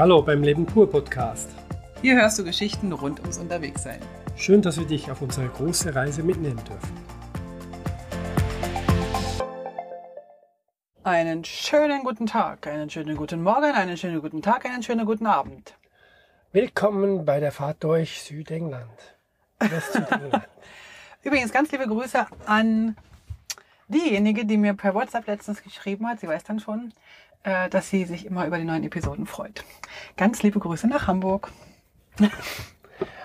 Hallo beim Leben pur Podcast. Hier hörst du Geschichten rund ums Unterwegssein. Schön, dass wir dich auf unsere große Reise mitnehmen dürfen. Einen schönen guten Tag, einen schönen guten Morgen, einen schönen guten Tag, einen schönen guten Abend. Willkommen bei der Fahrt durch Südengland. West-Südengland. Übrigens ganz liebe Grüße an diejenige, die mir per WhatsApp letztens geschrieben hat, sie weiß dann schon, äh, dass sie sich immer über die neuen Episoden freut. Ganz liebe Grüße nach Hamburg.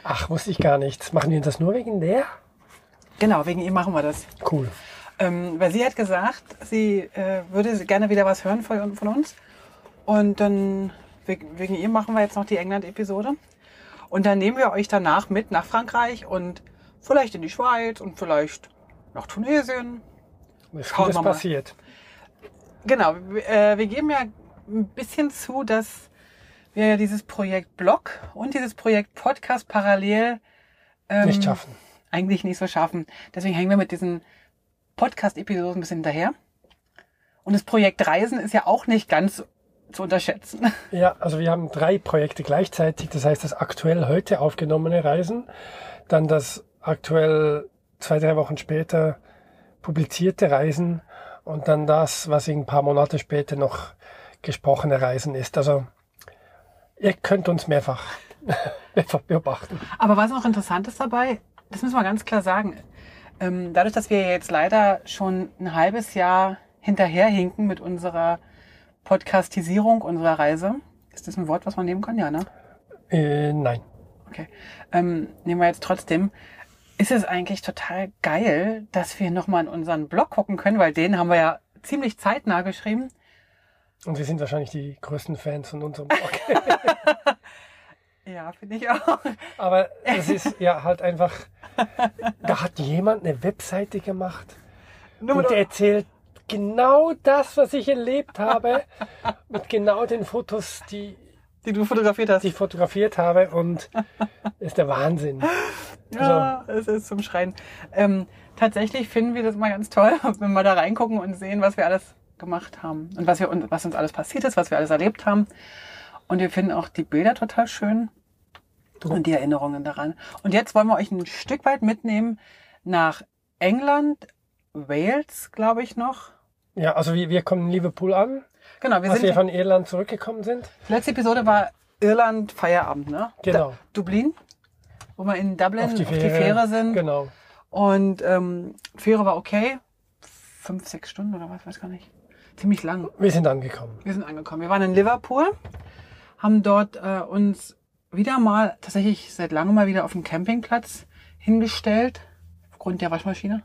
Ach, wusste ich gar nichts. Machen die das nur wegen der? Genau, wegen ihr machen wir das. Cool. Ähm, weil sie hat gesagt, sie äh, würde gerne wieder was hören von, von uns. Und dann wegen, wegen ihr machen wir jetzt noch die England-Episode. Und dann nehmen wir euch danach mit nach Frankreich und vielleicht in die Schweiz und vielleicht nach Tunesien. Was Schauen wir mal. passiert. Genau, wir, äh, wir geben ja ein bisschen zu, dass wir ja dieses Projekt Blog und dieses Projekt Podcast parallel ähm, Nicht schaffen. eigentlich nicht so schaffen. Deswegen hängen wir mit diesen Podcast-Episoden ein bisschen hinterher. Und das Projekt Reisen ist ja auch nicht ganz zu unterschätzen. Ja, also wir haben drei Projekte gleichzeitig. Das heißt, das aktuell heute aufgenommene Reisen, dann das aktuell zwei, drei Wochen später publizierte Reisen und dann das, was ein paar Monate später noch gesprochene Reisen ist. Also ihr könnt uns mehrfach, mehrfach beobachten. Aber was noch interessant ist dabei, das müssen wir ganz klar sagen, ähm, dadurch, dass wir jetzt leider schon ein halbes Jahr hinterherhinken mit unserer Podcastisierung unserer Reise, ist das ein Wort, was man nehmen kann? Ja, ne? Äh, nein. Okay. Ähm, nehmen wir jetzt trotzdem. Ist es eigentlich total geil, dass wir nochmal in unseren Blog gucken können, weil den haben wir ja ziemlich zeitnah geschrieben. Und wir sind wahrscheinlich die größten Fans von unserem Blog. Ja, finde ich auch. Aber es ist ja halt einfach, da hat jemand eine Webseite gemacht Nur und erzählt genau das, was ich erlebt habe, mit genau den Fotos, die, die du fotografiert hast. die ich fotografiert habe und ist der Wahnsinn. Ja, es ist zum Schreien. Ähm, tatsächlich finden wir das mal ganz toll, wenn wir da reingucken und sehen, was wir alles gemacht haben und was, wir, was uns alles passiert ist, was wir alles erlebt haben. Und wir finden auch die Bilder total schön und die Erinnerungen daran. Und jetzt wollen wir euch ein Stück weit mitnehmen nach England, Wales, glaube ich noch. Ja, also wir, wir kommen in Liverpool an, Genau, wir als wir sind. von Irland zurückgekommen sind. Letzte Episode war Irland Feierabend, ne? Genau. Da, Dublin, wo wir in Dublin Auf die auf die Fähre sind. Genau. Und ähm, Fähre war okay. Fünf, sechs Stunden oder was, weiß gar nicht. Ziemlich lang. Wir sind angekommen. Wir sind angekommen. Wir waren in Liverpool, haben dort äh, uns wieder mal, tatsächlich seit langem mal wieder auf dem Campingplatz hingestellt. Aufgrund der Waschmaschine.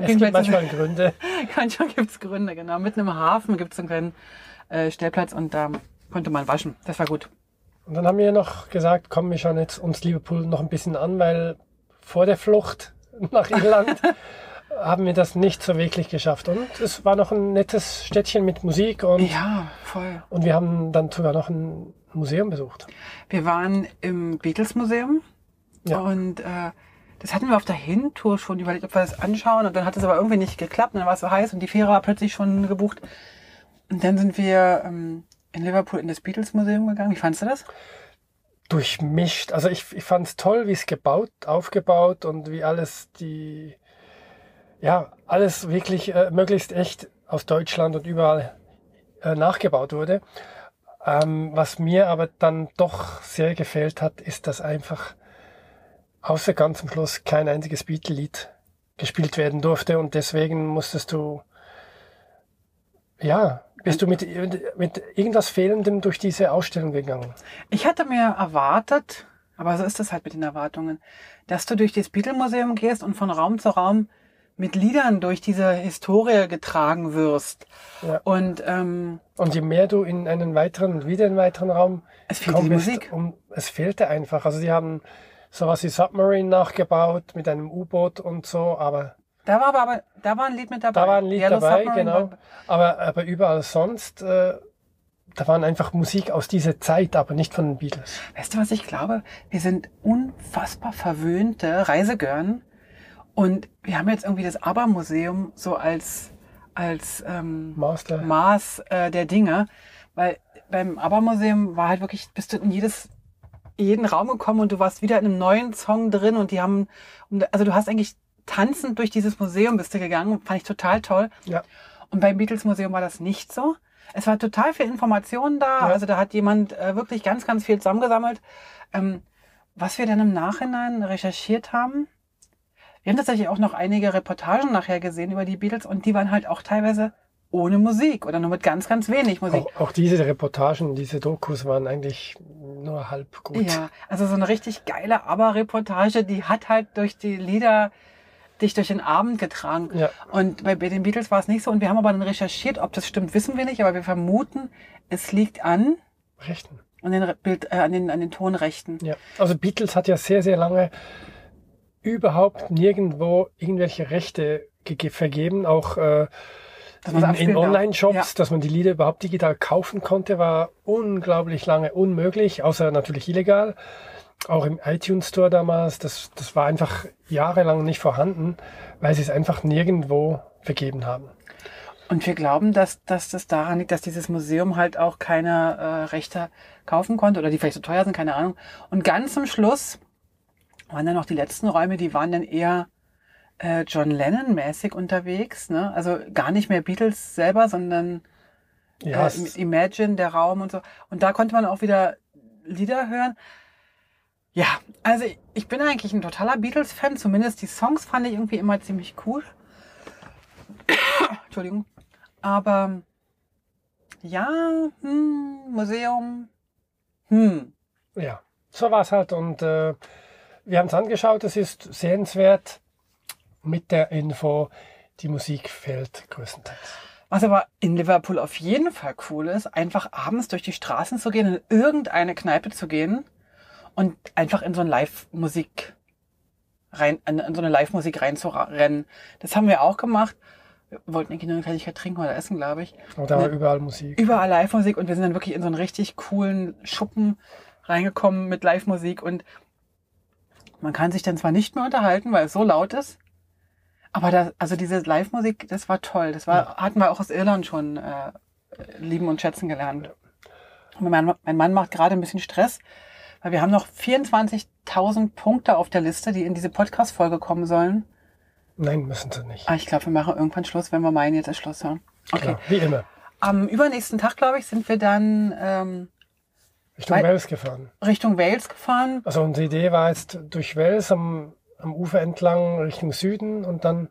Es gibt Campingplätze, manchmal Gründe. manchmal gibt's Gründe, genau. Mitten im Hafen gibt's einen kleinen äh, Stellplatz und da konnte man waschen. Das war gut. Und dann haben wir noch gesagt, komm, wir schauen jetzt uns Liverpool noch ein bisschen an, weil vor der Flucht nach Irland haben wir das nicht so wirklich geschafft. Und es war noch ein nettes Städtchen mit Musik und, Ja, voll. und wir haben dann sogar noch ein Museum besucht. Wir waren im Beatles Museum Ja. und äh, das hatten wir auf der Hintour schon überlegt, ob wir das anschauen und dann hat es aber irgendwie nicht geklappt und dann war es so heiß und die Fähre war plötzlich schon gebucht. Und dann sind wir ähm, in Liverpool in das Beatles Museum gegangen. Wie fandst du das? Durchmischt. Also ich, ich fand es toll, wie es gebaut, aufgebaut und wie alles die, ja, alles wirklich äh, möglichst echt aus Deutschland und überall äh, nachgebaut wurde. Ähm, was mir aber dann doch sehr gefällt hat, ist, dass einfach außer ganz am Schluss kein einziges Beatle-Lied gespielt werden durfte und deswegen musstest du, ja, bist du mit, mit irgendwas Fehlendem durch diese Ausstellung gegangen. Ich hatte mir erwartet, aber so ist es halt mit den Erwartungen, dass du durch das Beatle Museum gehst und von Raum zu Raum mit Liedern durch diese Historie getragen wirst. Ja. Und ähm, Und je mehr du in einen weiteren und wieder in einen weiteren Raum Es fehlte die gekommen bist, Musik. Um, es fehlte einfach. Also die haben sowas wie Submarine nachgebaut mit einem U-Boot und so, aber Da war aber, da war ein Lied mit dabei. da war ein Lied Yellow dabei, Submarine genau. war- Aber, aber überall sonst, äh, da waren einfach Musik aus dieser Zeit, aber nicht von den Beatles. Weißt du, was ich glaube? Wir sind unfassbar verwöhnte Reisegörn und wir haben jetzt irgendwie das ABBA-Museum so als, als ähm, Master. Maß äh, der Dinge. Weil beim ABBA-Museum war halt wirklich, bist du in jedes, jeden Raum gekommen und du warst wieder in einem neuen Song drin und die haben, also du hast eigentlich tanzend durch dieses Museum bist du gegangen, fand ich total toll. Ja. Und beim Beatles-Museum war das nicht so. Es war total viel Information da. Ja. Also da hat jemand äh, wirklich ganz, ganz viel zusammengesammelt. Ähm, was wir dann im Nachhinein recherchiert haben, wir haben tatsächlich auch noch einige Reportagen nachher gesehen über die Beatles und die waren halt auch teilweise ohne Musik oder nur mit ganz, ganz wenig Musik. Auch, auch diese Reportagen, diese Dokus waren eigentlich nur halb gut. Ja, also so eine richtig geile Aber-Reportage, die hat halt durch die Lieder dich durch den Abend getragen. Ja. Und bei, den Beatles war es nicht so. Und wir haben aber dann recherchiert, ob das stimmt, wissen wir nicht, aber wir vermuten, es liegt an, Rechten. an den, Bild, äh, an den, an den Tonrechten. Ja. Also Beatles hat ja sehr, sehr lange überhaupt nirgendwo irgendwelche Rechte ge- vergeben, auch äh, Dass in, in. Online-Shops, Ja. dass man die Lieder überhaupt digital kaufen konnte, war unglaublich lange unmöglich, außer natürlich illegal. Auch im iTunes Store damals, das, das war einfach jahrelang nicht vorhanden, weil sie es einfach nirgendwo vergeben haben. Und wir glauben, dass, dass das daran liegt, dass dieses Museum halt auch keine äh, Rechte kaufen konnte oder die vielleicht so teuer sind, keine Ahnung. Und ganz zum Schluss waren dann noch die letzten Räume, die waren dann eher äh, John Lennon-mäßig unterwegs. Ne? Also gar nicht mehr Beatles selber, sondern Ja, äh, Imagine, der Raum und so. Und da konnte man auch wieder Lieder hören. Ja, also ich- ich bin eigentlich ein totaler Beatles-Fan. Zumindest die Songs fand ich irgendwie immer ziemlich cool. Entschuldigung. Aber ja, hm, Museum, hm. Ja, so war es halt. Und äh, wir haben es angeschaut, es ist sehenswert mit der Info, die Musik fehlt größtenteils. Was aber in Liverpool auf jeden Fall cool ist, einfach abends durch die Straßen zu gehen, in irgendeine Kneipe zu gehen und einfach in so ein Live-Musik rein, in, in so eine Live-Musik reinzurennen. Das haben wir auch gemacht. Wir wollten irgendwie nur eine Kleinigkeit trinken oder essen, glaube ich. Und da war Ne. überall Musik. Überall Live-Musik und wir sind dann wirklich in so einen richtig coolen Schuppen reingekommen mit Live-Musik und man kann sich dann zwar nicht mehr unterhalten, weil es so laut ist, aber das, also diese Live-Musik, das war toll. Das war, hatten wir auch aus Irland schon äh, lieben und schätzen gelernt. Und mein, Mann- mein Mann macht gerade ein bisschen Stress, weil wir haben noch 24.000 Punkte auf der Liste, die in diese Podcast-Folge kommen sollen. Nein, müssen sie nicht. Ah, ich glaube, wir machen irgendwann Schluss, wenn wir meinen, jetzt ist Schluss hören. Okay. Klar, wie immer. Am übernächsten Tag, glaube ich, sind wir dann ähm, Richtung Wales gefahren. Richtung Wales gefahren. Also unsere Idee war jetzt durch Wales am, am Ufer entlang Richtung Süden und dann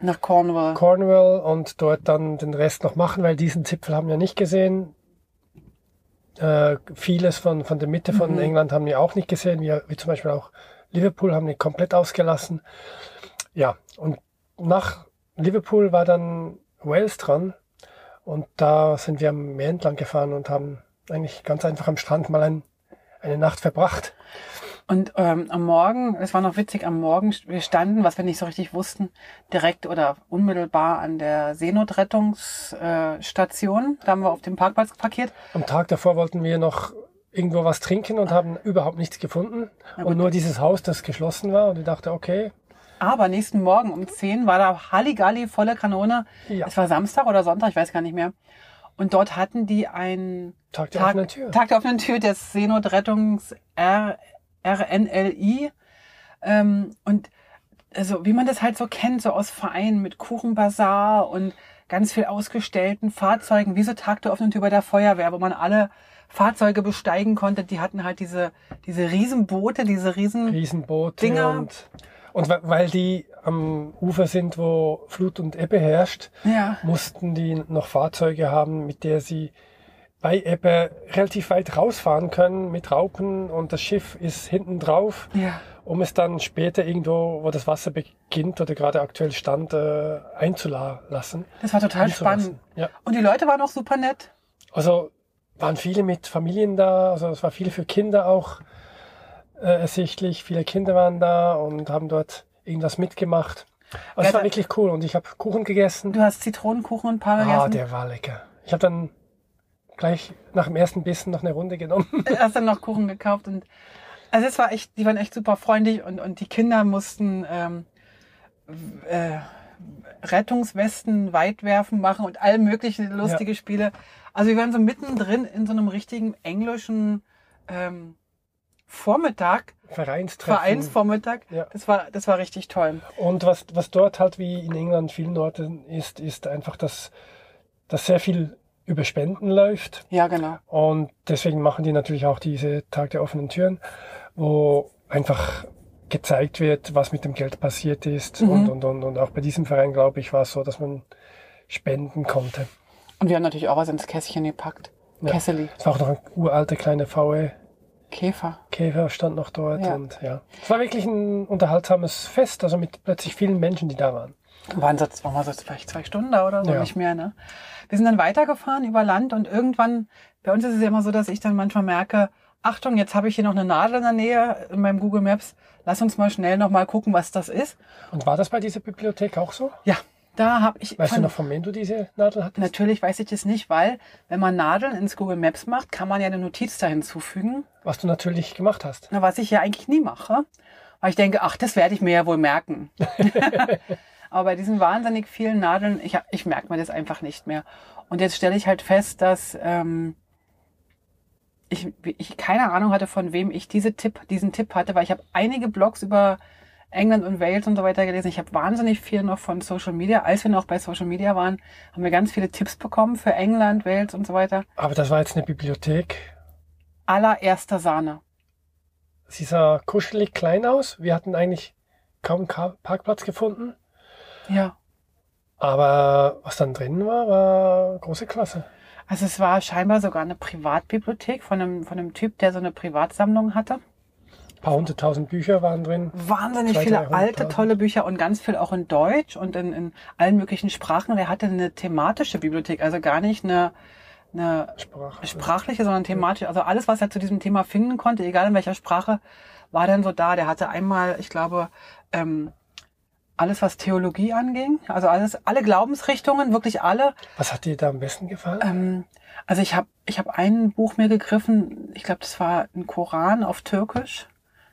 Nach Cornwall. Cornwall und dort dann den Rest noch machen, weil diesen Zipfel haben wir nicht gesehen. Äh, vieles von, von der Mitte von Mhm. England haben wir auch nicht gesehen, wie, wie zum Beispiel auch Liverpool haben wir komplett ausgelassen. Ja, und nach Liverpool war dann Wales dran und da sind wir am Meer entlang gefahren und haben eigentlich ganz einfach am Strand mal ein, eine Nacht verbracht. Und ähm, am Morgen, es war noch witzig, am Morgen, wir standen, was wir nicht so richtig wussten, direkt oder unmittelbar an der Seenotrettungsstation. Äh, da haben wir auf dem Parkplatz parkiert. Am Tag davor wollten wir noch irgendwo was trinken und haben überhaupt nichts gefunden. Und nur dieses Haus, das geschlossen war. Und ich dachte, okay, Aber nächsten Morgen um 10 war da Halligalli volle Kanone. Ja. Es war Samstag oder Sonntag, ich weiß gar nicht mehr. Und dort hatten die einen Tag der offenen Tür. Tag der offenen Tür des Seenotrettungs R, RNLI. Ähm, und also wie man das halt so kennt, so aus Vereinen mit Kuchenbazar und ganz viel ausgestellten Fahrzeugen, wie so Tag der offenen Tür bei der Feuerwehr, wo man alle Fahrzeuge besteigen konnte. Die hatten halt diese, diese Riesenboote, diese Riesen... Riesenboote Dinger. und, und weil die am Ufer sind, wo Flut und Ebbe herrscht, Ja. mussten die noch Fahrzeuge haben, mit der sie bei Ebbe relativ weit rausfahren können mit Raupen und das Schiff ist hinten drauf, Ja. um es dann später irgendwo, wo das Wasser beginnt oder gerade aktuell stand, äh, einzulassen. Das war total spannend. Ja. Und die Leute waren auch super nett. Also waren viele mit Familien da, also es war viel für Kinder auch äh, ersichtlich. Viele Kinder waren da und haben dort irgendwas mitgemacht. Also es Ja, war wirklich cool und ich habe Kuchen gegessen. Du hast Zitronenkuchen und ein paar Ah, gegessen. der war lecker. Ich habe dann gleich nach dem ersten Bissen noch eine Runde genommen. hast dann noch Kuchen gekauft und also es war echt, die waren echt super freundlich und, und die Kinder mussten ähm, äh, Rettungswesten, Weitwerfen machen und all mögliche lustige Spiele. Also wir waren so mittendrin in so einem richtigen englischen ähm, Vormittag, Vereinstreffen. Vereinsvormittag. Ja. Das war, das war richtig toll. Und was, was dort halt wie in England vielen Orten ist, ist einfach, dass, dass sehr viel über Spenden läuft. Ja, genau. Und deswegen machen die natürlich auch diese Tag der offenen Türen, wo einfach gezeigt wird, was mit dem Geld passiert ist. Mhm. Und, und, und, und auch bei diesem Verein, glaube ich, war es so, dass man spenden konnte. Und wir haben natürlich auch was ins Kästchen gepackt. Ja. Kesseli, Es war auch noch ein uralter kleiner VW. Käfer. Käfer stand noch dort Ja. und ja. Es war wirklich ein unterhaltsames Fest, also mit plötzlich vielen Menschen, die da waren. Waren so, waren wir so vielleicht zwei Stunden oder so, Ja. nicht mehr, ne? Wir sind dann weitergefahren über Land und irgendwann, bei uns ist es ja immer so, dass ich dann manchmal merke, Achtung, jetzt habe ich hier noch eine Nadel in der Nähe in meinem Google Maps. Lass uns mal schnell noch mal gucken, was das ist. Und war das bei dieser Bibliothek auch so? Ja, da habe ich Weißt von- du noch, von wem du diese Nadel hattest? Natürlich weiß ich das nicht, weil wenn man Nadeln ins Google Maps macht, kann man ja eine Notiz da hinzufügen. Was du natürlich gemacht hast. Na, was ich ja eigentlich nie mache. Weil ich denke, ach, das werde ich mir ja wohl merken. Aber bei diesen wahnsinnig vielen Nadeln, ich, ich merke mir das einfach nicht mehr. Und jetzt stelle ich halt fest, dass ähm, ich, ich keine Ahnung hatte, von wem ich diese Tipp, diesen Tipp hatte, weil ich habe einige Blogs über England und Wales und so weiter gelesen. Ich habe wahnsinnig viel noch von Social Media. Als wir noch bei Social Media waren, haben wir ganz viele Tipps bekommen für England, Wales und so weiter. Aber das war jetzt eine Bibliothek. Allererster Sahne. Sie sah kuschelig klein aus. Wir hatten eigentlich kaum einen Parkplatz gefunden. Ja. Aber was dann drin war, war große Klasse. Also es war scheinbar sogar eine Privatbibliothek von einem, von einem Typ, der so eine Privatsammlung hatte. Ein paar hunderttausend Bücher waren drin. Wahnsinnig viele alte, tolle Bücher und ganz viel auch in Deutsch und in, in allen möglichen Sprachen. Der hatte eine thematische Bibliothek, also gar nicht eine, eine Sprache. sprachliche, sondern thematische. Also alles, was er zu diesem Thema finden konnte, egal in welcher Sprache, war dann so da. Der hatte einmal, ich glaube, ähm, alles, was Theologie anging, also alles, alle Glaubensrichtungen, wirklich alle. Was hat dir da am besten gefallen? Ähm, also ich habe ich hab ein Buch mir gegriffen, ich glaube, das war ein Koran auf Türkisch.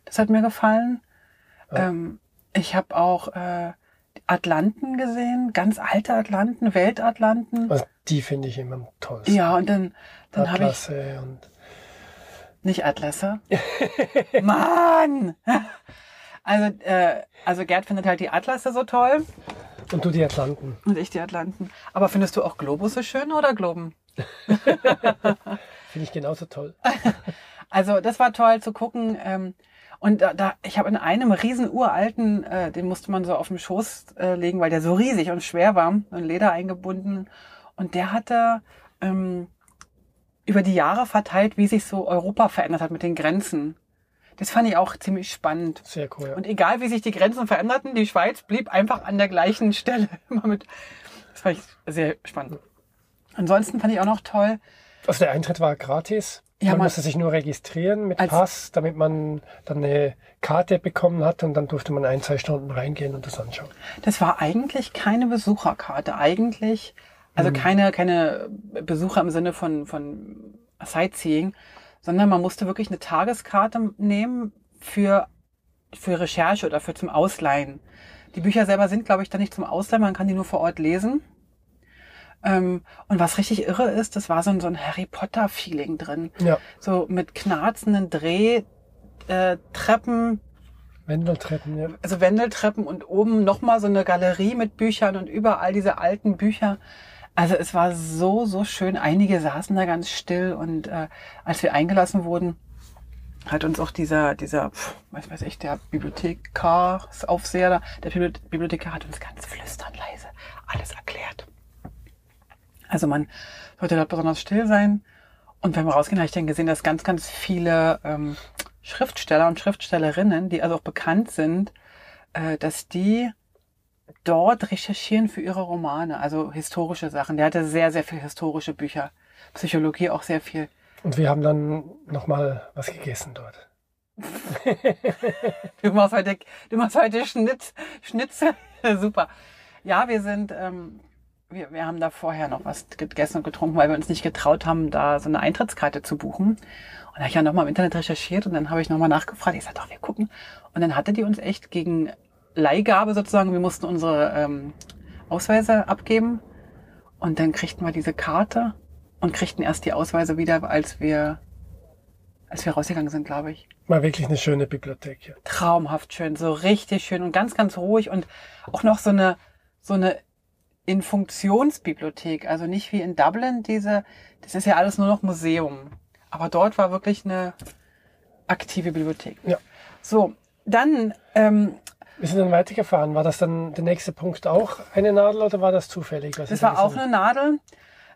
Das hat mir gefallen. Ja. Ähm, ich habe auch äh, Atlanten gesehen, ganz alte Atlanten, Weltatlanten. Also die finde ich immer tollsten. Ja, und dann, dann habe ich Atlasse und nicht Atlasse. Mann! Also, äh, also Gerd findet halt die Atlasse so toll und du die Atlanten. und ich die Atlanten. Aber findest du auch Globusse schön oder Globen? Finde ich genauso toll. Also das war toll zu gucken. Ähm, und da, da ich habe in einem riesen uralten, äh, den musste man so auf dem Schoß äh, legen, weil der so riesig und schwer war, in Leder eingebunden. Und der hatte ähm, über die Jahre verteilt, wie sich so Europa verändert hat mit den Grenzen. Das fand ich auch ziemlich spannend. Sehr cool. Ja. Und egal wie sich die Grenzen veränderten, die Schweiz blieb einfach an der gleichen Stelle. Immer mit. Das fand ich sehr spannend. Ansonsten fand ich auch noch toll, Also der Eintritt war gratis. Ja, man man- musste sich nur registrieren mit Pass, damit man dann eine Karte bekommen hat und dann durfte man ein, zwei Stunden reingehen und das anschauen. Das war eigentlich keine Besucherkarte. Eigentlich, also Mhm. keine, keine Besucher im Sinne von, von Sightseeing, sondern man musste wirklich eine Tageskarte nehmen für, für Recherche oder für zum Ausleihen. Die Bücher selber sind, glaube ich, dann nicht zum Ausleihen, man kann die nur vor Ort lesen. Ähm, und was richtig irre ist, das war so ein, so ein Harry Potter-Feeling drin. Ja, So mit knarzenden Drehtreppen, äh, Treppen, Wendeltreppen, ja. also Wendeltreppen und oben nochmal so eine Galerie mit Büchern und überall diese alten Bücher. Also es war so, so schön. Einige saßen da ganz still und äh, als wir eingelassen wurden, hat uns auch dieser, dieser, was weiß ich, der Bibliothekar-Aufseher, da, der Bibli- Bibliothekar hat uns ganz flüsternd leise alles erklärt. Also man sollte dort besonders still sein. Und wenn wir rausgehen, habe ich dann gesehen, dass ganz, ganz viele ähm, Schriftsteller und Schriftstellerinnen, die also auch bekannt sind, äh, dass die dort recherchieren für ihre Romane, also historische Sachen. Der hatte sehr, sehr viel historische Bücher. Psychologie auch sehr viel. Und wir haben dann nochmal was gegessen dort. Du machst heute, du machst heute Schnitz, Schnitzel. Super. Ja, wir sind, ähm, wir, wir haben da vorher noch was gegessen und getrunken, weil wir uns nicht getraut haben, da so eine Eintrittskarte zu buchen. Und da habe ich ja nochmal im Internet recherchiert und dann habe ich nochmal nachgefragt. Ich sagte, doch, wir gucken. Und dann hatte die uns echt gegen Leihgabe sozusagen, wir mussten unsere ähm, Ausweise abgeben. Und dann kriegten wir diese Karte und kriegten erst die Ausweise wieder, als wir, als wir rausgegangen sind, glaube ich. War wirklich eine schöne Bibliothek. Ja. Traumhaft schön, so richtig schön und ganz, ganz ruhig und auch noch so eine, so eine in Funktionsbibliothek. Also nicht wie in Dublin diese, das ist ja alles nur noch Museum. Aber dort war wirklich eine aktive Bibliothek. Ja. So, dann ähm, Wir sind dann weitergefahren. War das dann der nächste Punkt auch eine Nadel oder war das zufällig? was Das war auch eine Nadel.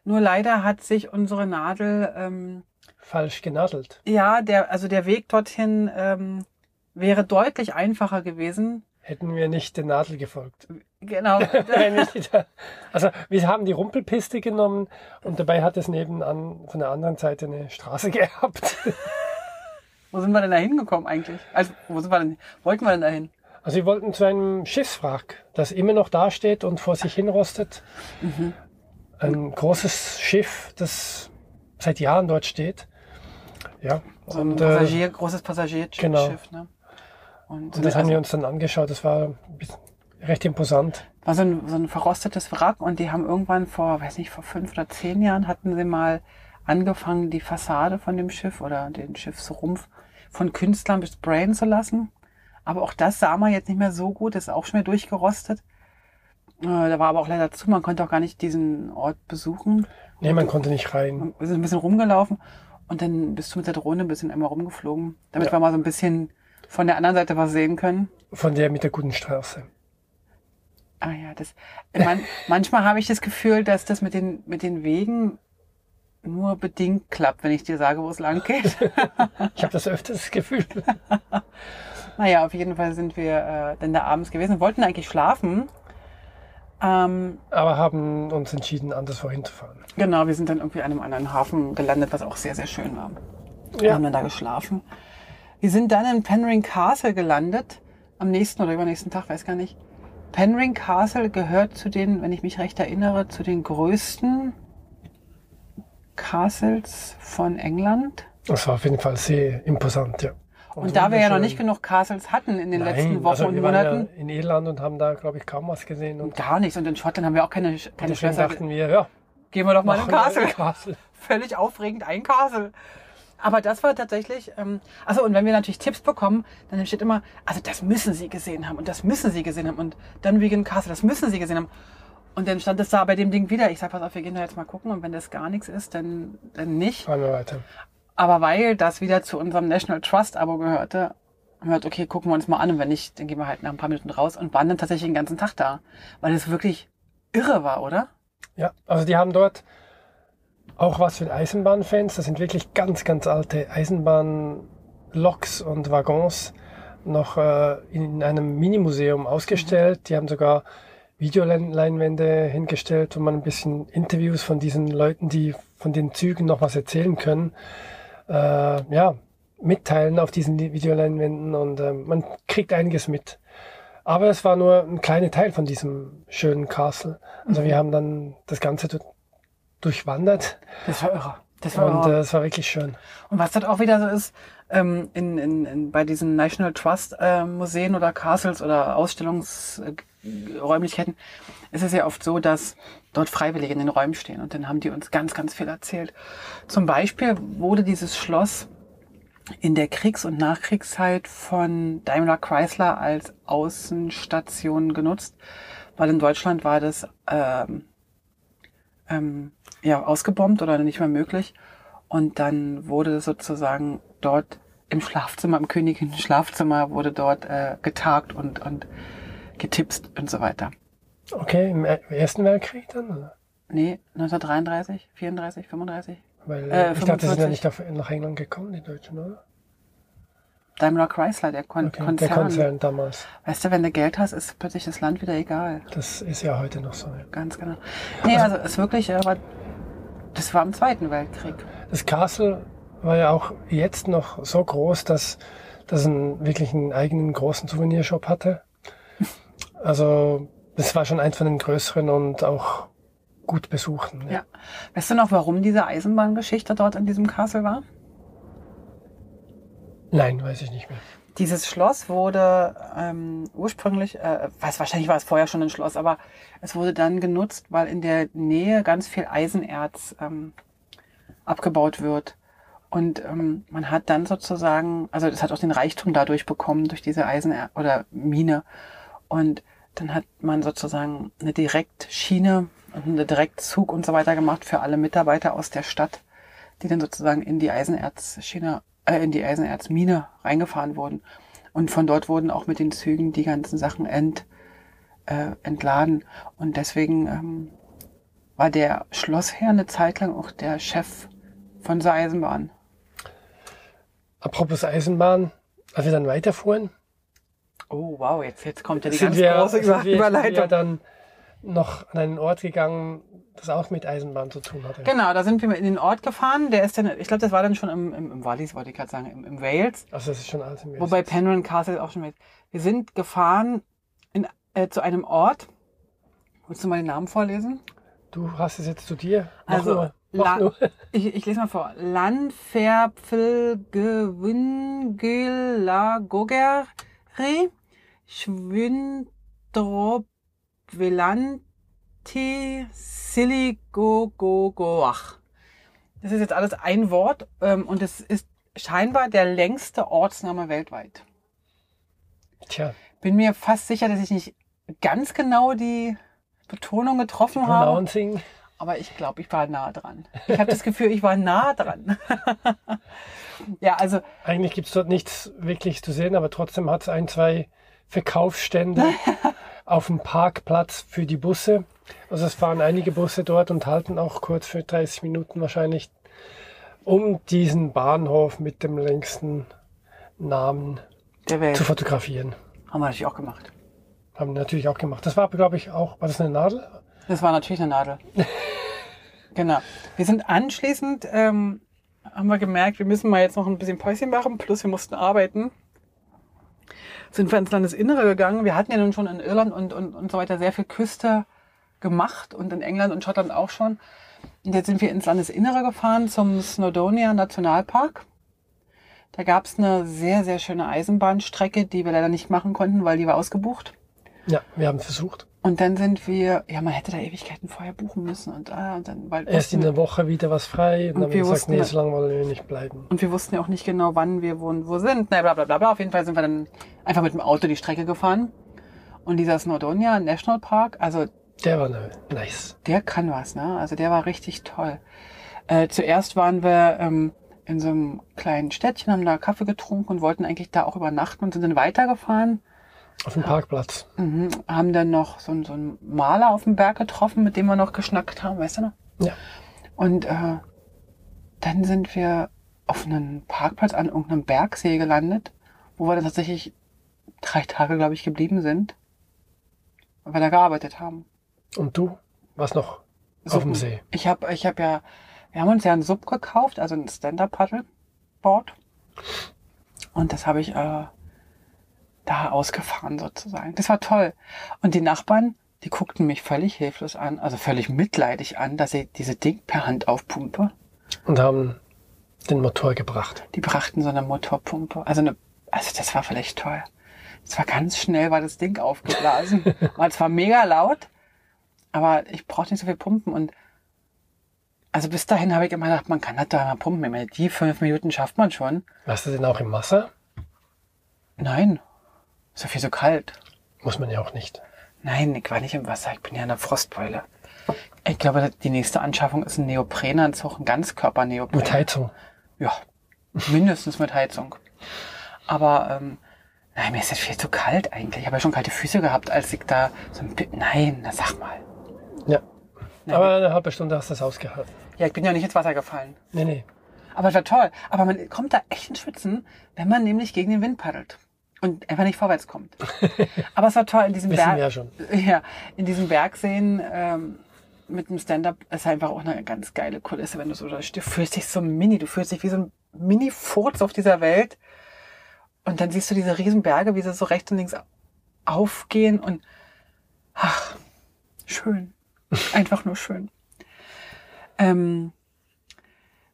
Nur leider hat sich unsere Nadel, ähm? Falsch genadelt. ja, der, also der Weg dorthin ähm, wäre deutlich einfacher gewesen. Hätten wir nicht der Nadel gefolgt. Genau. Also wir haben die Rumpelpiste genommen und dabei hat es nebenan von der anderen Seite eine Straße gehabt. wo sind wir denn da hingekommen eigentlich? Also, wo sind wir denn? Wollten wir denn da hin? Also wir wollten zu einem Schiffswrack, das immer noch dasteht und vor sich hin rostet. Ein großes Schiff, das seit Jahren dort steht. Ja, So ein und, äh, Passagier, großes Passagierschiff, genau. ne? Und, und das haben also, wir uns dann angeschaut. Das war recht imposant. war so ein, so ein verrostetes Wrack und die haben irgendwann vor, weiß nicht, vor fünf oder zehn Jahren hatten sie mal angefangen, die Fassade von dem Schiff oder den Schiffsrumpf von Künstlern besprayen zu lassen. Aber auch das sah man jetzt nicht mehr so gut, ist auch schon wieder durchgerostet. Äh, da war aber auch leider zu, man konnte auch gar nicht diesen Ort besuchen. Nee, man konnte nicht rein. Wir sind ein bisschen rumgelaufen und dann bist du mit der Drohne ein bisschen einmal rumgeflogen, damit Ja. wir mal so ein bisschen von der anderen Seite was sehen können. Von der mit der guten Straße. Ah ja, das. Man, manchmal habe ich das Gefühl, dass das mit den mit den Wegen nur bedingt klappt, wenn ich dir sage, wo es lang geht. Ich habe das öfters das Gefühl. naja, auf jeden Fall sind wir äh, dann da abends gewesen, wollten eigentlich schlafen. Ähm, Aber haben uns entschieden, anderswo hinzufahren. genau, wir sind dann irgendwie an einem anderen Hafen gelandet, was auch sehr, sehr schön war. Wir Ja. haben dann da geschlafen. Wir sind dann in Penring Castle gelandet, am nächsten oder übernächsten Tag, weiß gar nicht. Penring Castle gehört zu den, wenn ich mich recht erinnere, zu den größten Castles von England. Das war auf jeden Fall sehr imposant, ja. Und, da wir ja noch nicht genug Castles hatten in den Nein, letzten Wochen also und wir waren Monaten, Ja in Irland und haben da, glaube ich, kaum was gesehen. Und gar nichts. Und in Schottland haben wir auch keine, keine deswegen Schlösser. dachten wir, ja, Gehen wir doch mal in Castle. Castle. völlig aufregend ein Castle. Aber das war tatsächlich, ähm, also und wenn wir natürlich Tipps bekommen, dann steht immer, also das müssen Sie gesehen haben und das müssen Sie gesehen haben und dann Vegan Castle, das müssen Sie gesehen haben. Und dann stand es da bei dem Ding wieder. Ich sag, pass auf, wir gehen da jetzt mal gucken und wenn das gar nichts ist, dann, dann nicht. Fahren wir weiter. Aber weil das wieder zu unserem National Trust Abo gehörte, haben wir gesagt, okay, gucken wir uns mal an und wenn nicht, dann gehen wir halt nach ein paar Minuten raus und waren dann tatsächlich den ganzen Tag da. Weil es wirklich irre war, oder? Ja, also die haben dort auch was für Eisenbahnfans. Das sind wirklich ganz, ganz alte Eisenbahnloks und Waggons noch äh, in einem Minimuseum ausgestellt. Die haben sogar Videoleinwände hingestellt, wo man ein bisschen Interviews von diesen Leuten, die von den Zügen noch was erzählen können, äh, ja, mitteilen auf diesen Videoleinwänden und äh, man kriegt einiges mit. Aber es war nur ein kleiner Teil von diesem schönen Castle. Also wir haben dann das Ganze du- durchwandert Das war irre. Das war und irre. äh, war wirklich schön. Und was dort auch wieder so ist, ähm, in, in, in, bei diesen National Trust äh, Museen oder Castles oder Ausstellungsräumlichkeiten ist es ja oft so, dass dort Freiwillige in den Räumen stehen und dann haben die uns ganz, ganz viel erzählt. Zum Beispiel wurde dieses Schloss in der Kriegs- und Nachkriegszeit von Daimler Chrysler als Außenstation genutzt, weil in Deutschland war das ähm, ähm, ja, ausgebombt oder nicht mehr möglich. Und dann wurde sozusagen dort im Schlafzimmer, im königlichen Schlafzimmer, wurde dort äh, getagt und, und getipst und so weiter. Okay, im Er- Ersten Weltkrieg dann? Oder? Nee, 1933, 34, 35. Weil Äh, ich dachte, sie sind ja 45. nicht auf, nach England gekommen, die Deutschen, oder? Daimler Chrysler, der Kon Okay, Konzern. der Konzern damals. Weißt du, wenn du Geld hast, ist plötzlich das Land wieder egal. Das ist ja heute noch so. Ja. Ganz genau. Nee, also es ist wirklich, aber das war im Zweiten Weltkrieg. Das Castle war ja auch jetzt noch so groß, dass das einen, wirklich einen eigenen großen Souvenirshop hatte. Also das war schon eins von den größeren und auch gut besuchten. Ja. Weißt du noch, warum diese Eisenbahngeschichte dort in diesem Castle war? Nein, weiß ich nicht mehr. Dieses Schloss wurde ähm, ursprünglich, äh, weiß wahrscheinlich war es vorher schon ein Schloss, aber es wurde dann genutzt, weil in der Nähe ganz viel Eisenerz ähm, abgebaut wird. Und ähm, man hat dann sozusagen, also es hat auch den Reichtum dadurch bekommen, durch diese Eisen- oder Mine. Und dann hat man sozusagen eine Direktschiene und einen Direktzug und so weiter gemacht für alle Mitarbeiter aus der Stadt, die dann sozusagen in die Eisenerzschiene, äh, in die Eisenerzmine reingefahren wurden. Und von dort wurden auch mit den Zügen die ganzen Sachen ent, äh, entladen. Und deswegen ähm, war der Schlossherr eine Zeit lang auch der Chef von der Eisenbahn. Apropos Eisenbahn, als wir dann weiterfuhren, Oh wow, jetzt, jetzt kommt ja die sind ganz wir, große sind wir, sind wir Überleitung. dann noch an einen Ort gegangen, das auch mit Eisenbahn zu tun hatte. Genau, da sind wir in den Ort gefahren. Der ist dann, ich glaube, das war dann schon im, im, im Wallis, wollte ich gerade sagen, im, im Wales. Also das ist schon alles im Wesen. Wobei Penryn Castle auch schon mit. Wir sind gefahren in, äh, zu einem Ort. Willst du mal den Namen vorlesen? Du hast es jetzt zu dir. Mach Also, nur. Mach La- nur. Ich, ich lese mal vor. Landverpflegewingelagoger Schwindrop Velanti Siligogogoach. Das ist jetzt alles ein Wort ähm, und es ist scheinbar der längste Ortsname weltweit. Tja, Bin mir fast sicher, dass ich nicht ganz genau die Betonung getroffen habe. Pronouncing. Aber ich glaube, ich war nah dran. Ich habe das Gefühl, ich war nah dran. ja, also Eigentlich gibt es dort nichts wirklich zu sehen, aber trotzdem hat es ein, zwei Verkaufsstände auf dem Parkplatz für die Busse. Also es fahren einige Busse dort und halten auch kurz für 30 Minuten wahrscheinlich um diesen Bahnhof mit dem längsten Namen der Welt. zu fotografieren. Haben wir natürlich auch gemacht. Haben wir natürlich auch gemacht. Das war, glaube ich, auch, war das eine Nadel? Das war natürlich eine Nadel. genau. Wir sind anschließend, ähm, haben wir gemerkt, wir müssen mal jetzt noch ein bisschen Päuschen machen, plus wir mussten arbeiten. Sind wir ins Landesinnere gegangen. Wir hatten ja nun schon in Irland und, und, und so weiter sehr viel Küste gemacht und in England und Schottland auch schon. Und jetzt sind wir ins Landesinnere gefahren zum Snowdonia Nationalpark. Da gab es eine sehr, sehr schöne Eisenbahnstrecke, die wir leider nicht machen konnten, weil die war ausgebucht. Ja, wir haben versucht. Und dann sind wir, ja, man hätte da Ewigkeiten vorher buchen müssen und, ah, und dann, weil Erst in der Woche wieder was frei und, Und dann wir gesagt, wussten nee, so lange wollen wir nicht bleiben. und wir wussten ja auch nicht genau, wann wir wo, wo sind. Na, bla, bla, bla, bla. Auf jeden Fall sind wir dann einfach mit dem Auto die Strecke gefahren. Und dieser Snowdonia National Park, also Der war nice. der kann was, ne? Also der war richtig toll. Äh, zuerst waren wir ähm, in so einem kleinen Städtchen, haben da Kaffee getrunken und wollten eigentlich da auch übernachten und sind dann weitergefahren. Auf dem Parkplatz. Mhm. Haben dann noch so, einen- so einen Maler auf dem Berg getroffen, mit dem wir noch geschnackt haben, weißt du noch? Ja. Und äh, dann sind wir auf einem Parkplatz an irgendeinem Bergsee gelandet, wo wir dann tatsächlich drei Tage, glaube ich, geblieben sind, weil wir da gearbeitet haben. Und du? Was noch auf dem Suppen. See? Ich habe ich hab ja, wir haben uns ja einen Sub gekauft, also ein Stand-Up-Paddleboard. Und das habe ich äh, da ausgefahren sozusagen. Das war toll. Und die Nachbarn, die guckten mich völlig hilflos an, also völlig mitleidig an, dass ich diese Ding per Hand aufpumpe. Und haben den Motor gebracht. Die brachten so eine Motorpumpe. Also eine, also das war vielleicht toll. Es war ganz schnell, war das Ding aufgeblasen. war zwar mega laut, aber ich brauchte nicht so viel Pumpen und also bis dahin habe ich immer gedacht, man kann das da mal pumpen. Ich meine, die fünf Minuten schafft man schon. Warst du denn auch im Wasser? Nein, ist ja viel so kalt. Muss man ja auch nicht. Nein, ich war nicht im Wasser, ich bin ja in der Frostbeule. Ich glaube, die nächste Anschaffung ist ein Neoprenanzug, ein Ganzkörper-Neopren. Mit Heizung. Ja, mindestens mit Heizung. Aber ähm, nein, mir ist das viel zu kalt eigentlich. Ich habe ja schon kalte Füße gehabt, als ich da so ein Bi- Nein, na sag mal. Ja. Nein. Aber eine halbe Stunde hast du das ausgehalten. Ja, ich bin ja nicht ins Wasser gefallen. Nee, nee. Aber es war toll. Aber man kommt da echt ins Schwitzen, wenn man nämlich gegen den Wind paddelt. Und einfach nicht vorwärts kommt. Aber es war toll in diesem Berg. ja schon. Ja, in diesem Bergseen ähm, mit dem Stand-up ist einfach auch eine ganz geile Kulisse, wenn du so da stehst. Du fühlst dich so mini, du fühlst dich wie so ein Mini-Furz auf dieser Welt. Und dann siehst du diese riesen Berge, wie sie so rechts und links aufgehen und ach, schön. Einfach nur schön. Ähm,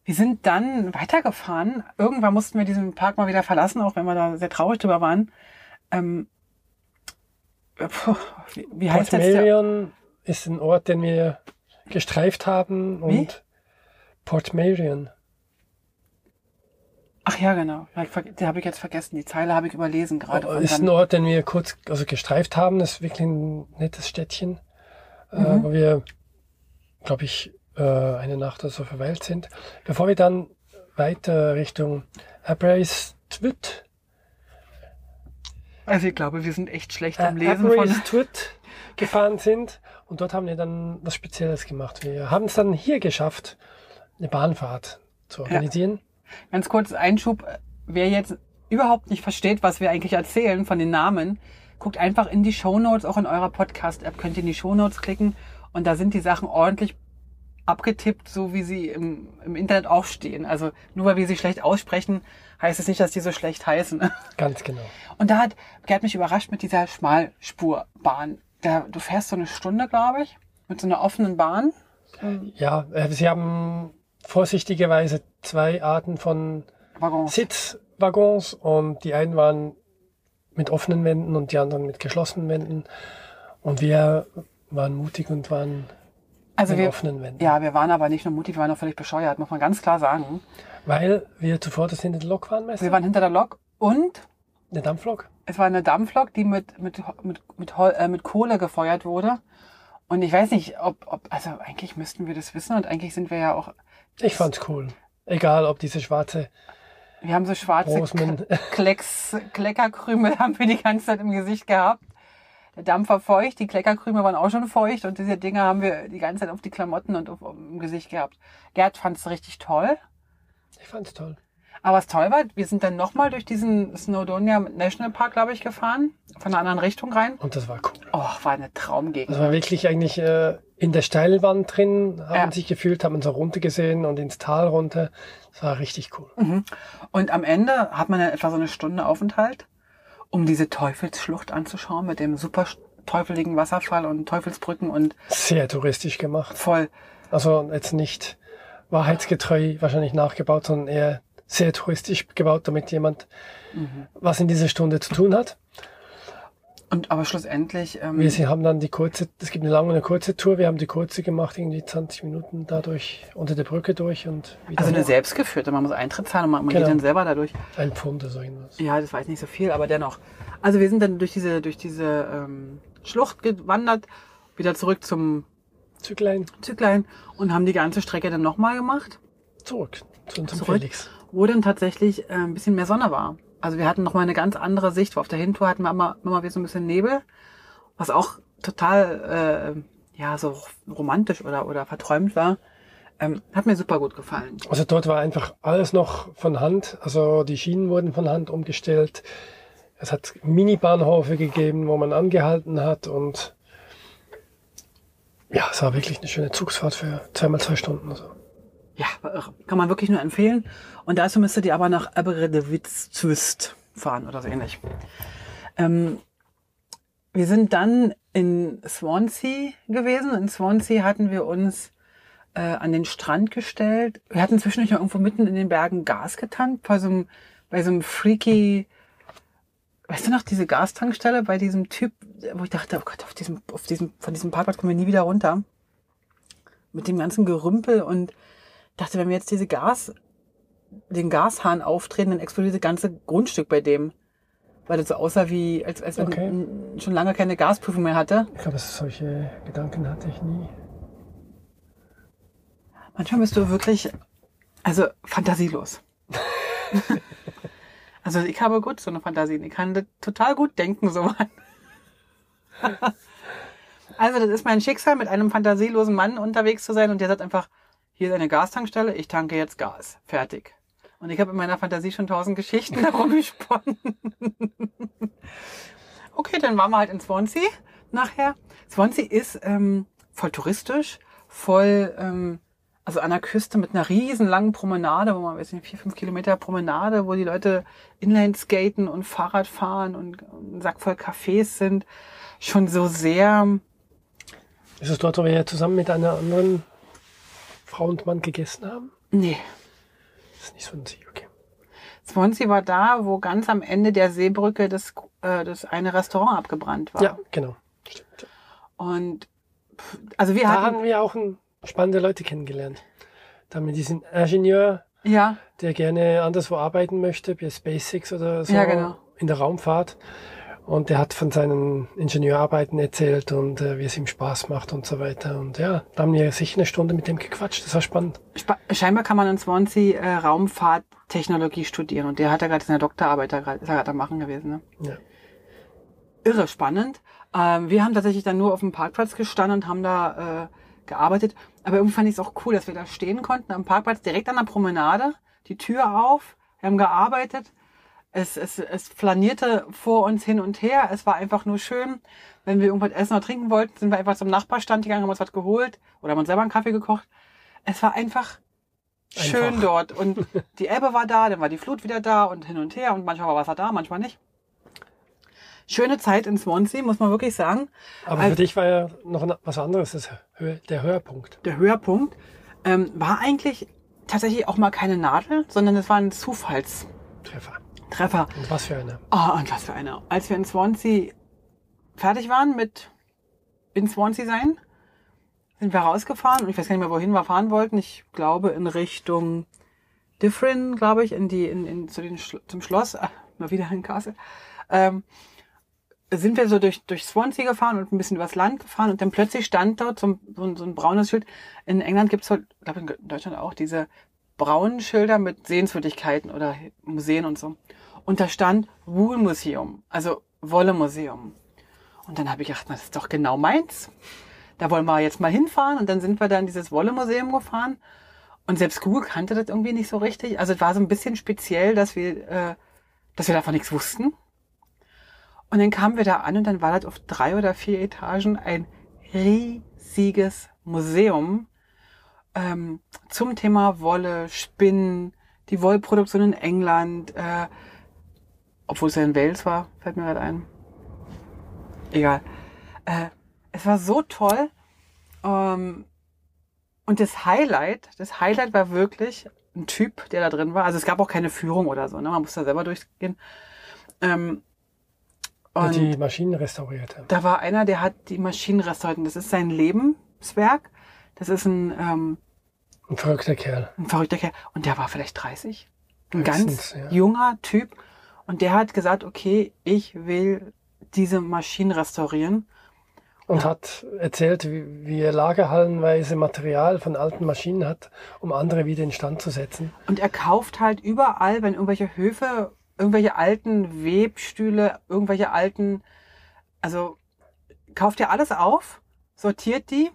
Wir sind dann weitergefahren. Irgendwann mussten wir diesen Park mal wieder verlassen, auch wenn wir da sehr traurig drüber waren. Ähm, äh, puh, wie, wie heißt Port jetzt der? Marion ist ein Ort, den wir gestreift haben und Port Marion. Ach ja, genau. Den habe ich jetzt vergessen. Die Zeile habe ich überlesen gerade. von ist ein Ort, den wir kurz also gestreift haben. Das ist wirklich ein nettes Städtchen, äh, Mhm. wo wir, glaube ich, eine Nacht oder so verweilt sind. Bevor wir dann weiter Richtung Aberystwyth, Also ich glaube, wir sind echt schlecht äh, am Lesen von. Aberystwyth gefahren sind und dort haben wir dann was Spezielles gemacht. Wir haben es dann hier geschafft, eine Bahnfahrt zu organisieren. Ganz kurz Einschub. Wer jetzt überhaupt nicht versteht, was wir eigentlich erzählen von den Namen, guckt einfach in die Shownotes, auch in eurer Podcast-App könnt ihr in die Shownotes klicken und da sind die Sachen ordentlich abgetippt, so wie sie im, im Internet auch stehen. Also nur weil wir sie schlecht aussprechen, heißt es nicht, dass die so schlecht heißen. Ganz genau. Und da hat, hat mich überrascht mit dieser Schmalspurbahn. Da, du fährst so eine Stunde, glaube ich, mit so einer offenen Bahn. Ja, äh, sie haben vorsichtigerweise zwei Arten von Waggons. Sitzwaggons und die einen waren mit offenen Wänden und die anderen mit geschlossenen Wänden. Und wir waren mutig und waren Also wir, offenen Wänden. ja, wir waren aber nicht nur mutig, wir waren auch völlig bescheuert, muss man ganz klar sagen. Weil wir zuvor das hinter der Lok waren, Meister? Wir waren hinter der Lok und Eine Dampflok? es war eine Dampflok, die mit, mit, mit, mit, äh, mit Kohle gefeuert wurde. Und ich weiß nicht, ob, ob, also eigentlich müssten wir das wissen und eigentlich sind wir ja auch, Ich fand's cool. Egal, ob diese schwarze wir haben so schwarze Klecks, Kleckerkrümel haben wir die ganze Zeit im Gesicht gehabt. Der Dampf war feucht, die Kleckerkrümel waren auch schon feucht und diese Dinger haben wir die ganze Zeit auf die Klamotten und auf, auf, im Gesicht gehabt. Gerd fand es richtig toll. Ich fand's toll. Aber was toll war, wir sind dann nochmal durch diesen Snowdonia National Park, glaube ich, gefahren. Von einer anderen Richtung rein. Und das war cool. Oh, war eine Traumgegend. Das war wirklich eigentlich äh, in der Steilwand drin, haben Ja. sich gefühlt, haben uns so runter gesehen und ins Tal runter. Das war richtig cool. Mhm. Und am Ende hat man dann etwa so eine Stunde Aufenthalt, um diese Teufelsschlucht anzuschauen mit dem super teufeligen Wasserfall und Teufelsbrücken und Sehr touristisch gemacht. voll. Also jetzt nicht wahrheitsgetreu wahrscheinlich nachgebaut, sondern eher sehr touristisch gebaut, damit jemand Mhm. was in dieser Stunde zu tun hat. Und aber schlussendlich, ähm, Wir haben dann die kurze, es gibt eine lange und eine kurze Tour, wir haben die kurze gemacht, irgendwie 20 Minuten dadurch unter der Brücke durch und wieder also eine hoch. selbstgeführte, man muss Eintritt zahlen und man, man Genau. geht dann selber dadurch. ein Pfund oder so irgendwas. Ja, das war jetzt nicht so viel, aber dennoch. Also wir sind dann durch diese, durch diese ähm, Schlucht gewandert, wieder zurück zum Züglein Zyklein und haben die ganze Strecke dann nochmal gemacht. zurück zu unserem Zurück. Felix. wo dann tatsächlich äh, ein bisschen mehr Sonne war. Also wir hatten noch mal eine ganz andere Sicht. Auf der Hintour hatten wir immer, immer wieder so ein bisschen Nebel, was auch total äh, ja so romantisch oder oder verträumt war. Ähm, hat mir super gut gefallen. Also dort war einfach alles noch von Hand. Also die Schienen wurden von Hand umgestellt. Es hat Mini-Bahnhöfe gegeben, wo man angehalten hat und ja, es war wirklich eine schöne Zugsfahrt für zweimal zwei Stunden. Also. Ja, irre. kann man wirklich nur empfehlen. Und dazu müsstet ihr aber nach Aberystwyth fahren oder so ähnlich. Ähm, wir sind dann in Swansea gewesen. In Swansea hatten wir uns äh, an den Strand gestellt. Wir hatten zwischendurch irgendwo mitten in den Bergen Gas getankt, bei so einem, bei so einem freaky, weißt du noch, diese Gastankstelle bei diesem Typ, wo ich dachte, oh Gott, auf diesem, auf diesem, von diesem Parkplatz kommen wir nie wieder runter. Mit dem ganzen Gerümpel und dachte, wenn wir jetzt diese Gas, den Gashahn auftreten, dann explodiert das ganze Grundstück bei dem. Weil das so aussah wie, als, als wenn Okay. n- schon lange keine Gasprüfung mehr hatte. Ich glaube, solche Gedanken hatte ich nie. Manchmal bist du wirklich, also fantasielos. also ich habe gut so eine Fantasie. Ich kann das total gut denken, so. also das ist mein Schicksal, mit einem fantasielosen Mann unterwegs zu sein und der sagt einfach, hier ist eine Gastankstelle, ich tanke jetzt Gas. Fertig. Und ich habe in meiner Fantasie schon tausend Geschichten darum gesponnen. okay, dann waren wir halt in Swansea nachher. Swansea ist ähm, voll touristisch, voll, ähm, also an der Küste mit einer riesen langen Promenade, wo man, weiß nicht, vier, fünf Kilometer Promenade, wo die Leute Inline skaten und Fahrrad fahren und, und ein Sack voll Cafés sind. Schon so sehr, Ist es dort, wo wir zusammen mit einer anderen Frau und Mann gegessen haben? nee, das ist nicht Swansea, okay. Swansea war da, wo ganz am Ende der Seebrücke das, äh, das eine Restaurant abgebrannt war. Ja, genau. Stimmt. Und also wir Da hatten haben wir auch ein, spannende Leute kennengelernt. Da haben wir diesen Ingenieur, ja der gerne anderswo arbeiten möchte, bei SpaceX oder so, Ja, genau. in der Raumfahrt. Und der hat von seinen Ingenieurarbeiten erzählt und äh, wie es ihm Spaß macht und so weiter. Und ja, da haben wir sicher eine Stunde mit dem gequatscht. Das war spannend. Spa- scheinbar kann man in Swansea äh, Raumfahrttechnologie studieren und der hat ja gerade seine Doktorarbeit da er gerade am machen gewesen. Ne? Ja. irre spannend. Ähm, wir haben tatsächlich dann nur auf dem Parkplatz gestanden und haben da äh, gearbeitet. Aber irgendwie fand ich es auch cool, dass wir da stehen konnten am Parkplatz, direkt an der Promenade, die Tür auf. Wir haben gearbeitet. Es, es, es flanierte vor uns hin und her. Es war einfach nur schön. Wenn wir irgendwas essen oder trinken wollten, sind wir einfach zum Nachbarstand gegangen, haben uns was geholt oder haben uns selber einen Kaffee gekocht. Es war einfach schön Einfach. dort. Und die Ebbe war da, dann war die Flut wieder da und hin und her. Und manchmal war Wasser da, manchmal nicht. Schöne Zeit in Swansea, muss man wirklich sagen. Aber Also- für dich war ja noch was anderes, das der Höhepunkt. Der Höhepunkt ähm, war eigentlich tatsächlich auch mal keine Nadel, sondern es war ein Zufallstreffer. Treffer. Und was für einer. Ah, und was für einer. Als wir in Swansea fertig waren mit in Swansea sein, sind wir rausgefahren und ich weiß gar nicht mehr, wohin wir fahren wollten. Ich glaube in Richtung Differin, glaube ich, in die, in, in, zu den, zum Schloss, ah, mal wieder in Castle. Ähm, sind wir so durch, durch Swansea gefahren und ein bisschen übers Land gefahren und dann plötzlich stand dort so ein, so ein, braunes Schild. In England gibt's es, ich glaube in Deutschland auch, diese braunen Schilder mit Sehenswürdigkeiten oder Museen und so. Und da stand Wool Museum, also Wolle Museum. Und dann habe ich gedacht, das ist doch genau meins. Da wollen wir jetzt mal hinfahren. Und dann sind wir da in dieses Wolle Museum gefahren. Und selbst Google kannte das irgendwie nicht so richtig. Also es war so ein bisschen speziell, dass wir, äh, dass wir davon nichts wussten. Und dann kamen wir da an und dann war das auf drei oder vier Etagen ein riesiges Museum ähm, zum Thema Wolle, Spinnen, die Wollproduktion in England, äh, obwohl es ja in Wales war, fällt mir gerade ein. Egal. Äh, es war so toll. Ähm, und das Highlight, das Highlight war wirklich ein Typ, der da drin war. Also es gab auch keine Führung oder so, ne? Man musste da selber durchgehen. Ähm, Der und die Maschinen restauriert hat. da war einer, der hat die Maschinen restauriert. Das ist sein Lebenswerk. Das ist ein, ähm, Ein verrückter Kerl. ein verrückter Kerl. Und der war vielleicht 30. Ein Höchstens, ganz ja. junger Typ. Und der hat gesagt, okay, ich will diese Maschinen restaurieren. Und hat erzählt, wie, wie er lagerhallenweise Material von alten Maschinen hat, um andere wieder in Stand zu setzen. Und er kauft halt überall, wenn irgendwelche Höfe, irgendwelche alten Webstühle, irgendwelche alten, also kauft er alles auf, sortiert die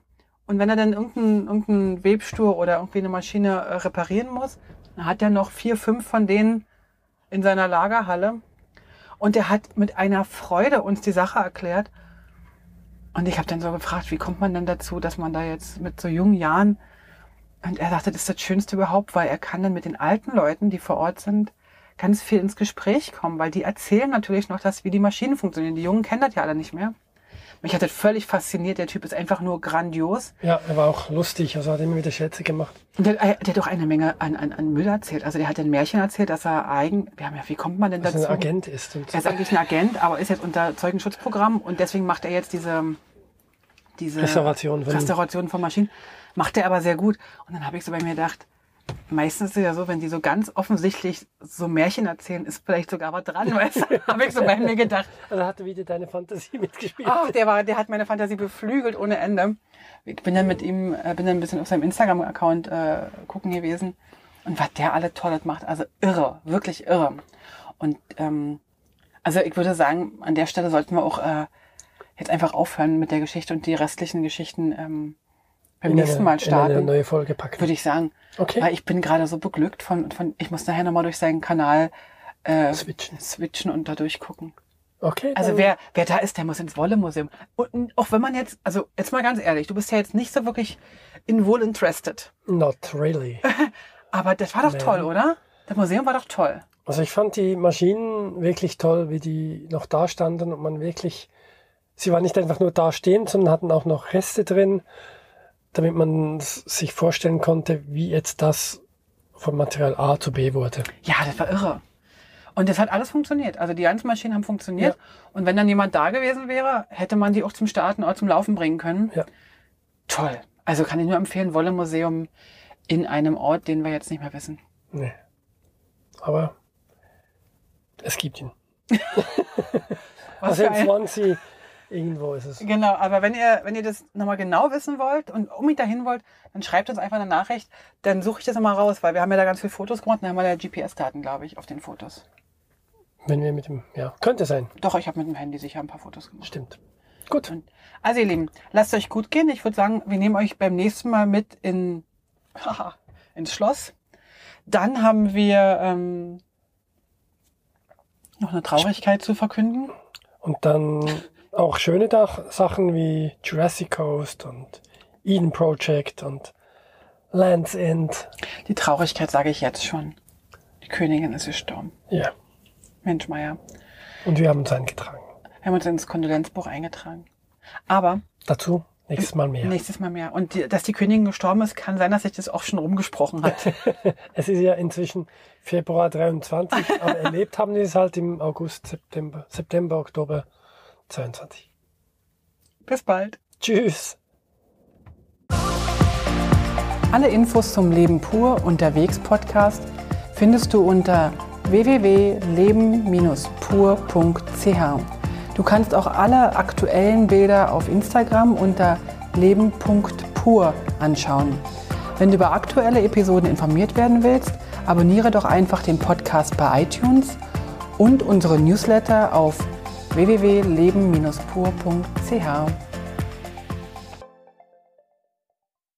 und wenn er dann irgendeinen irgendein Webstuhl oder irgendwie eine Maschine äh, reparieren muss, dann hat er noch vier, fünf von denen in seiner Lagerhalle. Und er hat mit einer Freude uns die Sache erklärt. Und ich habe dann so gefragt, wie kommt man denn dazu, dass man da jetzt mit so jungen Jahren und er sagte, das ist das Schönste überhaupt, weil er kann dann mit den alten Leuten, die vor Ort sind, ganz viel ins Gespräch kommen, weil die erzählen natürlich noch das, wie die Maschinen funktionieren. Die Jungen kennen das ja alle nicht mehr. Mich hat das völlig fasziniert. Der Typ ist einfach nur grandios. Ja, er war auch lustig, also hat immer wieder Schätze gemacht. Und der, der hat auch eine Menge an, an, an Müll erzählt. Also der hat ein Märchen erzählt, dass er eigen, wir haben ja, wie kommt man denn dazu? ein Agent ist. Und Er ist eigentlich ein Agent, aber ist jetzt unter Zeugenschutzprogramm und deswegen macht er jetzt diese, diese Restauration von- Restauration von Maschinen. Macht er aber sehr gut. Und dann habe ich so bei mir gedacht, meistens ist es ja so, wenn die so ganz offensichtlich so Märchen erzählen, ist vielleicht sogar was dran, weißt du? habe ich so bei mir gedacht. also hat wieder deine Fantasie mitgespielt. Ach, der war, der hat meine Fantasie beflügelt ohne Ende. Ich bin dann mit ihm, äh, bin dann ein bisschen auf seinem Instagram-Account äh, gucken gewesen und was der alle Tolles macht, also irre, wirklich irre. Und ähm, also ich würde sagen, an der Stelle sollten wir auch äh, jetzt einfach aufhören mit der Geschichte und die restlichen Geschichten ähm, beim In nächsten eine- Mal In eine starten, neue Folge packen. würde ich sagen. Okay. Weil ich bin gerade so beglückt von, von, ich muss nachher nochmal durch seinen Kanal äh, Switchen. switchen und da durchgucken. Okay. Also wer, wer da ist, der muss ins Wolle-Museum. Und auch wenn man jetzt, also jetzt mal ganz ehrlich, du bist ja jetzt nicht so wirklich in Wool interested. Not really. Aber das war doch Nee. toll, oder? Das Museum war doch toll. Also ich fand die Maschinen wirklich toll, wie die noch da standen und man wirklich, sie waren nicht einfach nur da stehen, sondern hatten auch noch Reste drin, damit man sich vorstellen konnte, wie jetzt das von Material A zu B wurde. Ja, das war irre. Und das hat alles funktioniert. Also die ganzen Maschinen haben funktioniert. Und wenn dann jemand da gewesen wäre, hätte man die auch zum Starten oder zum Laufen bringen können. Ja. Toll. Also kann ich nur empfehlen, Wolle Museum in einem Ort, den wir jetzt nicht mehr wissen. Nee. Aber es gibt ihn. Was Also in Swansea, irgendwo ist es. Genau, aber wenn ihr, wenn ihr das nochmal genau wissen wollt und unbedingt dahin wollt, dann schreibt uns einfach eine Nachricht, dann suche ich das nochmal raus, weil wir haben ja da ganz viele Fotos gemacht und dann haben wir da GPS-Daten, glaube ich, auf den Fotos. Wenn wir mit dem, ja, könnte sein. Doch, ich habe mit dem Handy sicher ein paar Fotos gemacht. Stimmt. Gut. Und, also ihr Lieben, lasst euch gut gehen. Ich würde sagen, wir nehmen euch beim nächsten Mal mit in, haha, ins Schloss. Dann haben wir ähm, noch eine Traurigkeit zu verkünden. Und dann auch schöne Dach Sachen wie Jurassic Coast und Eden Project und Land's End. Die Traurigkeit sage ich jetzt schon. Die Königin ist gestorben. Ja. Mensch, Meier. Und wir haben uns eingetragen. Wir haben uns ins Kondolenzbuch eingetragen. Aber Dazu nächstes Mal mehr. nächstes Mal mehr. Und die, dass die Königin gestorben ist, kann sein, dass sich das auch schon rumgesprochen hat. Es ist ja inzwischen Februar 23, aber erlebt haben wir es halt im August, September, September, Oktober 22. Bis bald. Tschüss. Alle Infos zum Leben pur unterwegs Podcast findest du unter www.leben-pur.ch. Du kannst auch alle aktuellen Bilder auf Instagram unter leben.pur anschauen. Wenn du über aktuelle Episoden informiert werden willst, abonniere doch einfach den Podcast bei iTunes und unsere Newsletter auf www.leben-pur.ch.